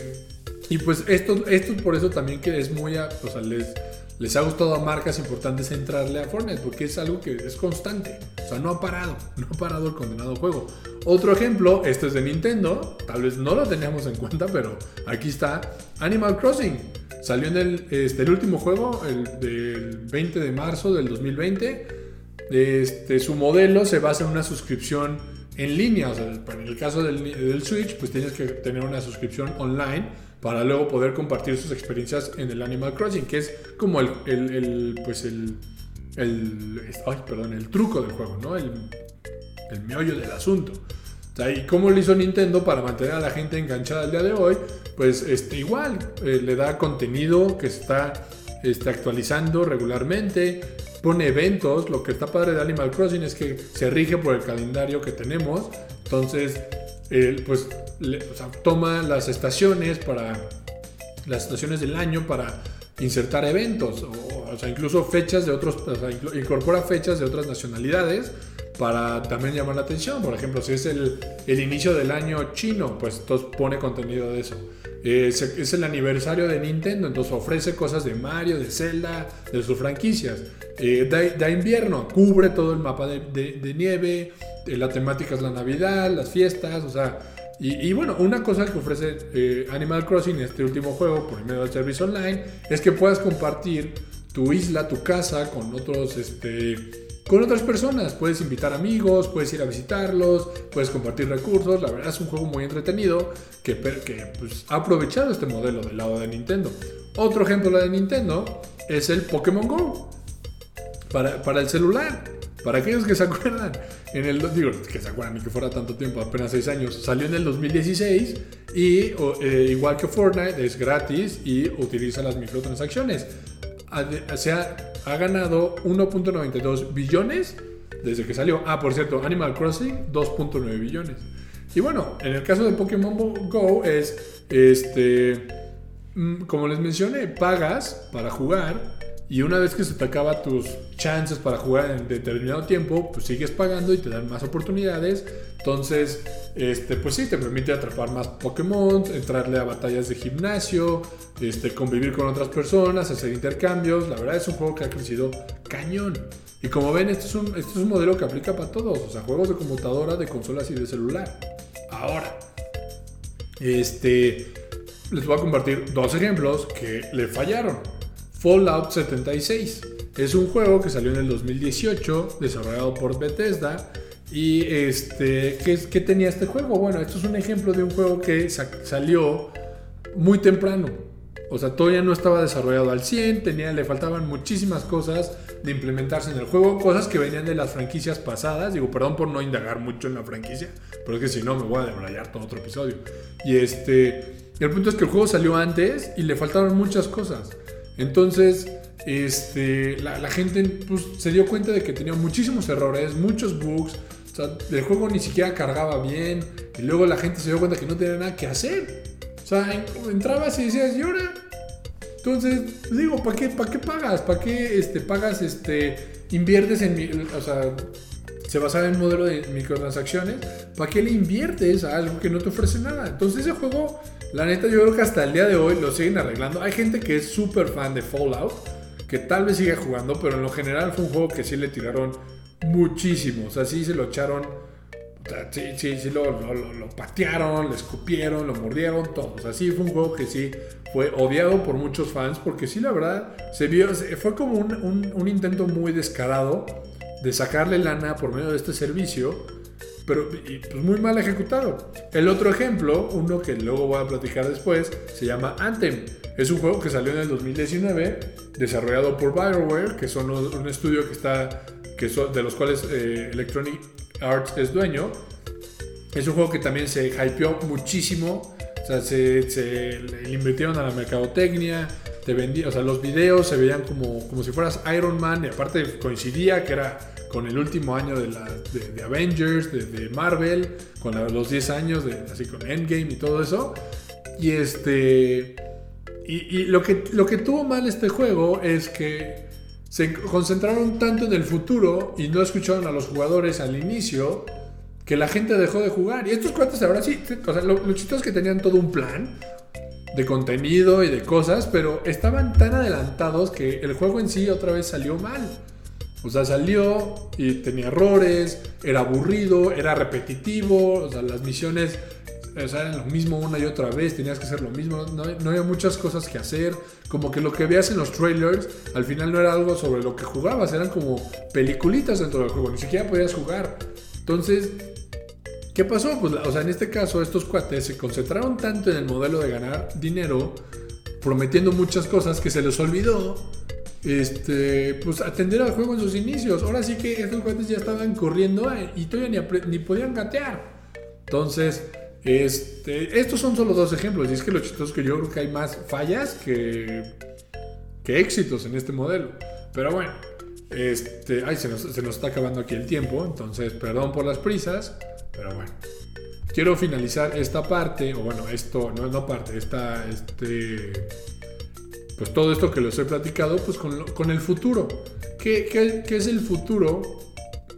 y pues esto, esto por eso también que es muy, o sea, les, les ha gustado a marcas importantes entrarle a Fortnite porque es algo que es constante. O sea, no ha parado, no ha parado el condenado juego. Otro ejemplo, este es de Nintendo, tal vez no lo teníamos en cuenta, pero aquí está Animal Crossing. Salió en el, este, último juego, el del 20 de marzo del 2020. Este, su modelo se basa en una suscripción en línea. O sea, en el caso del, del Switch, pues tienes que tener una suscripción online para luego poder compartir sus experiencias en el Animal Crossing, que es como el, el, pues el, el, ay, perdón, el truco del juego, ¿no? El, el meollo del asunto. ¿Y cómo lo hizo Nintendo para mantener a la gente enganchada el día de hoy? Pues este, igual, eh, le da contenido que está, está actualizando regularmente, pone eventos. Lo que está padre de Animal Crossing es que se rige por el calendario que tenemos. Entonces, pues toma las estaciones para las estaciones del año para insertar eventos o, sea incluso fechas de otros incorpora fechas de otras nacionalidades para también llamar la atención. Por ejemplo si es el, el inicio del año chino pues entonces pone contenido de eso. Es, el aniversario de Nintendo entonces ofrece cosas de Mario de Zelda de sus franquicias. Eh, da, invierno cubre todo el mapa de, de nieve eh, la temática es la Navidad, las fiestas, o sea, y, bueno, una cosa que ofrece eh, Animal Crossing, este último juego, por medio del servicio online, es que puedas compartir tu isla, tu casa con otros, este, con otras personas. Puedes invitar amigos, puedes ir a visitarlos, puedes compartir recursos. La verdad es un juego muy entretenido que, pues, ha aprovechado este modelo del lado de Nintendo. Otro ejemplo de Nintendo es el Pokémon Go para, para el celular. Para aquellos que se acuerdan, en el, digo, que se acuerdan ni que fuera tanto tiempo, apenas 6 años, salió en el 2016 y eh, igual que Fortnite es gratis y utiliza las microtransacciones. Se ha, ha ganado 1.92 billones desde que salió. Ah, por cierto, Animal Crossing 2.9 billones. Y bueno, en el caso de Pokémon Go es, este, mm, como les mencioné, pagas para jugar y una vez que se te acaba tus chances para jugar en determinado tiempo, pues sigues pagando y te dan más oportunidades. Entonces, este, pues sí, te permite atrapar más Pokémon, entrarle a batallas de gimnasio, este, convivir con otras personas, hacer intercambios. La verdad es un juego que ha crecido cañón. Y como ven, esto es un, esto es un modelo que aplica para todos. O sea, juegos de computadora, de consolas y de celular. Ahora, este, les voy a compartir dos ejemplos que le fallaron. Fallout 76. Es un juego que salió en el 2018, desarrollado por Bethesda. Y este, ¿qué, ¿qué, tenía este juego? Bueno, esto es un ejemplo de un juego que salió muy temprano. O sea, todavía no estaba desarrollado al 100, tenía, le faltaban muchísimas cosas de implementarse en el juego, cosas que venían de las franquicias pasadas. Digo, perdón por no indagar mucho en la franquicia, pero es que si no me voy a debrayar todo otro episodio. Y este, el punto es que el juego salió antes y le faltaron muchas cosas. Entonces, este, la, gente pues, se dio cuenta de que tenía muchísimos errores, muchos bugs. O sea, el juego ni siquiera cargaba bien. Y luego la gente se dio cuenta que no tenía nada que hacer. O sea, entrabas y decías, ¿y ahora? Entonces, digo, ¿para qué, para qué pagas? ¿Para qué este, pagas, este, inviertes en, o sea, se basaba en un modelo de microtransacciones, ¿para qué le inviertes a algo que no te ofrece nada? Entonces ese juego, la neta, yo creo que hasta el día de hoy lo siguen arreglando. Hay gente que es súper fan de Fallout, que tal vez sigue jugando, pero en lo general fue un juego que sí le tiraron muchísimo. O sea, sí se lo echaron, sí, sí, sí lo, lo, patearon, le escupieron, lo mordieron, todo. O sea, sí fue un juego que sí fue odiado por muchos fans, porque sí, la verdad, se vio, fue como un, un intento muy descarado de sacarle lana por medio de este servicio, pero pues muy mal ejecutado. El otro ejemplo, uno que luego voy a platicar después, se llama Anthem. Es un juego que salió en el 2019, desarrollado por BioWare, que son un estudio que está, que son, de los cuales eh, Electronic Arts es dueño. Es un juego que también se hypeó muchísimo. O sea, se, se le invirtieron a la mercadotecnia, te vendía, o sea, los videos se veían como, como si fueras Iron Man y aparte coincidía que era con el último año de, la, de, Avengers, de, Marvel, con los 10 años de así con Endgame y todo eso. Y este y, lo que lo que tuvo mal este juego es que se concentraron tanto en el futuro y no escucharon a los jugadores al inicio que la gente dejó de jugar. Y estos cuates ahora sí, o sea, lo, lo es que tenían todo un plan de contenido y de cosas, pero estaban tan adelantados que el juego en sí otra vez salió mal. O sea, salió y tenía errores, era aburrido, era repetitivo, o sea, las misiones eran lo mismo una y otra vez, tenías que hacer lo mismo, no, no, había muchas cosas que hacer, como que lo que veías en los trailers al final no era algo sobre lo que jugabas, eran como peliculitas dentro del juego, ni siquiera podías jugar. Entonces, ¿Qué pasó? Pues, o sea, en este caso, estos cuates se concentraron tanto en el modelo de ganar dinero, prometiendo muchas cosas que se les olvidó este, pues atender al juego en sus inicios. Ahora sí que estos cuates ya estaban corriendo eh, y todavía ni, ni podían gatear. Entonces, este, estos son solo dos ejemplos. Y es que lo chistoso es que yo creo que hay más fallas que, que éxitos en este modelo. Pero bueno, este, ay, se nos, se nos está acabando aquí el tiempo. Entonces, perdón por las prisas. Pero bueno, quiero finalizar esta parte, o bueno, esto, no, no parte, esta, este, pues todo esto que les he platicado, pues con, con el futuro. ¿Qué, ¿Qué, qué, es el futuro?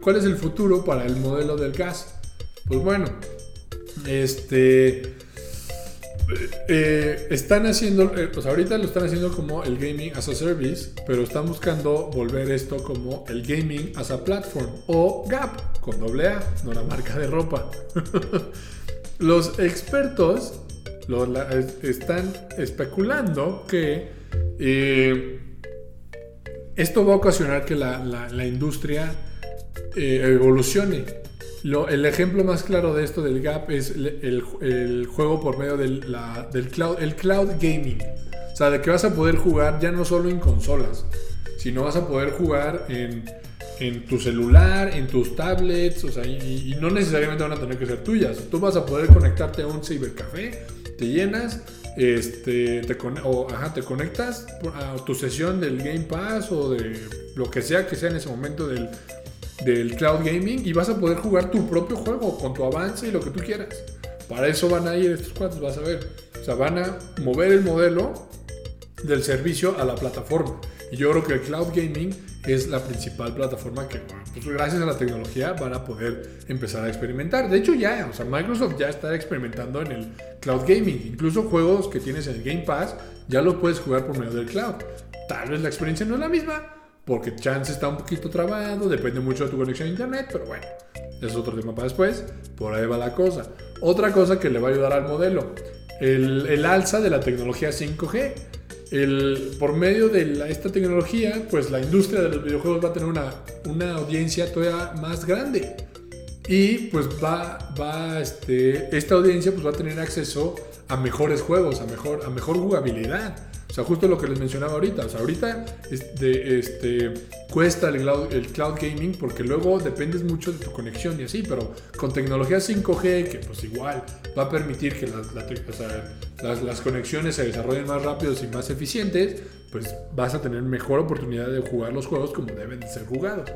¿Cuál es el futuro para el modelo del gas? Pues bueno, este eh, están haciendo, eh, pues ahorita lo están haciendo como el gaming as a service, pero están buscando volver esto como el gaming as a platform o GAP con doble A, no la marca de ropa. Los expertos están especulando que eh, esto va a ocasionar que la, industria evolucione el ejemplo más claro de esto del Gap es el, juego por medio del, cloud, el cloud gaming. O sea, de que vas a poder jugar ya no solo en consolas, sino vas a poder jugar en, tu celular, en tus tablets, o sea, y, no necesariamente van a tener que ser tuyas. Tú vas a poder conectarte a un cybercafé, te llenas, este, te, o, te conectas a tu sesión del Game Pass o de lo que sea que sea en ese momento del, del cloud gaming y vas a poder jugar tu propio juego con tu avance y lo que tú quieras. Para eso van a ir estos cuantos, vas a ver. O sea, van a mover el modelo del servicio a la plataforma. Y yo creo que el cloud gaming es la principal plataforma que, pues gracias a la tecnología, van a poder empezar a experimentar. De hecho, ya, o sea, Microsoft ya está experimentando en el cloud gaming. Incluso juegos que tienes en el Game Pass ya los puedes jugar por medio del cloud. Tal vez la experiencia no es la misma, porque chance está un poquito trabado, depende mucho de tu conexión a internet, pero bueno, es otro tema para después, por ahí va la cosa. Otra cosa que le va a ayudar al modelo, el, alza de la tecnología 5G. El, por medio de esta tecnología, pues la industria de los videojuegos va a tener una, una audiencia todavía más grande. Y pues va, va este, esta audiencia pues va a tener acceso a mejores juegos, a mejor, a mejor jugabilidad. O sea, justo lo que les mencionaba ahorita. O sea, ahorita este, cuesta el cloud, gaming porque luego dependes mucho de tu conexión y así, pero con tecnología 5G, que pues igual va a permitir que las, conexiones se desarrollen más rápidos y más eficientes, pues vas a tener mejor oportunidad de jugar los juegos como deben de ser jugados.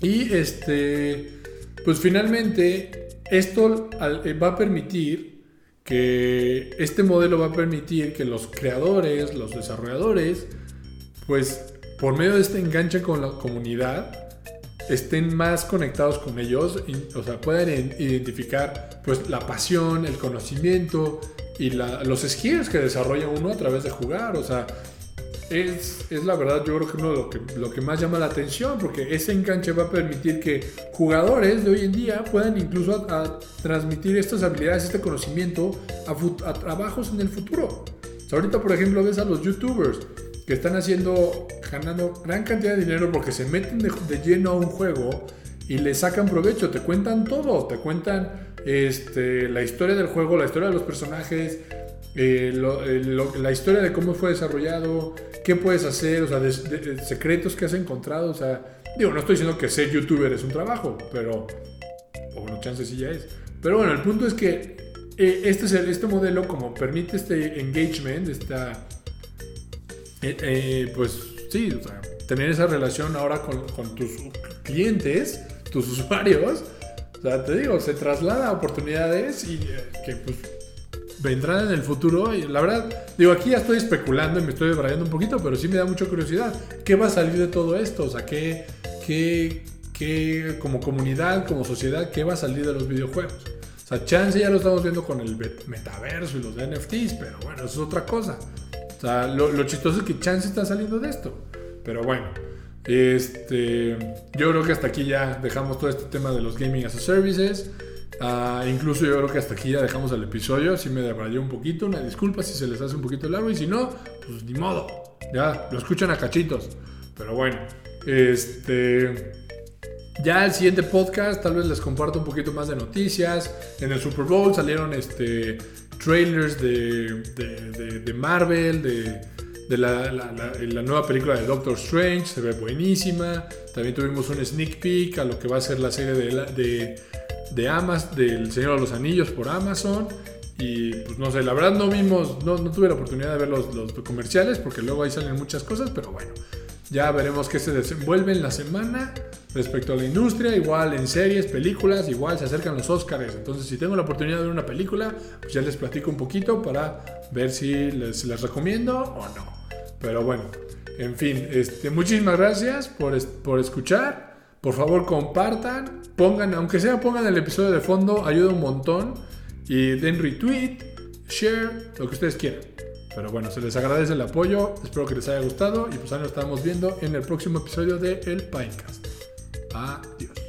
Y este, pues finalmente, esto va a permitir que este modelo va a permitir que los creadores, los desarrolladores, pues por medio de este enganche con la comunidad, estén más conectados con ellos, o sea, puedan identificar pues la pasión, el conocimiento y los skills que desarrolla uno a través de jugar, o sea, es, la verdad, yo creo que uno lo que, lo que más llama la atención, porque ese enganche va a permitir que jugadores de hoy en día puedan incluso transmitir estas habilidades, este conocimiento a, trabajos en el futuro. ahorita, por ejemplo, ves a los youtubers que están haciendo, ganando gran cantidad de dinero porque se meten de, de lleno a un juego y le sacan provecho, te cuentan todo, te cuentan este, la historia del juego, la historia de los personajes, eh, eh, la historia de cómo fue desarrollado, qué puedes hacer, o sea, secretos que has encontrado, o sea, digo, no estoy diciendo que ser youtuber es un trabajo, pero, o bueno, chances sí ya es. Pero bueno, el punto es que eh, este, es este modelo como permite este engagement, esta, pues sí, o sea, tener esa relación ahora con, con tus clientes, tus usuarios, o sea, te digo, se traslada a oportunidades y que pues vendrán en el futuro. Y la verdad, digo, aquí ya estoy especulando y me estoy debrayando un poquito, pero sí me da mucha curiosidad. ¿Qué va a salir de todo esto? O sea, ¿qué, qué, qué como comunidad, como sociedad, qué va a salir de los videojuegos? O sea, chance ya lo estamos viendo con el metaverso y los NFTs, pero bueno, eso es otra cosa. O sea, lo, lo chistoso es que chance está saliendo de esto. Pero bueno, este, yo creo que hasta aquí ya dejamos todo este tema de los gaming as a services. Ah, incluso yo creo que hasta aquí ya dejamos el episodio. Si me debrayé un poquito. Una disculpa si se les hace un poquito largo. Y si no, pues ni modo. Ya lo escuchan a cachitos. Pero bueno, este. Ya el siguiente podcast tal vez les comparto un poquito más de noticias. En el Super Bowl salieron este, trailers de, de, Marvel, de, la, la, nueva película de Doctor Strange. Se ve buenísima. También tuvimos un sneak peek a lo que va a ser la serie de, de Amazon, del Señor de los Anillos por Amazon. Y pues no sé, la verdad no vimos, no, no tuve la oportunidad de ver los, los, comerciales porque luego ahí salen muchas cosas, pero bueno, ya veremos qué se desenvuelve en la semana respecto a la industria, igual en series, películas, igual se acercan los Oscars, entonces si tengo la oportunidad de ver una película, pues ya les platico un poquito para ver si les, les recomiendo o no. Pero bueno, en fin, este, muchísimas gracias por, por escuchar. Por favor, compartan, pongan, aunque sea pongan el episodio de fondo, ayuda un montón. Y den retweet, share, lo que ustedes quieran. Pero bueno, se les agradece el apoyo, espero que les haya gustado y pues ahora nos estamos viendo en el próximo episodio de El Pinecast. Adiós.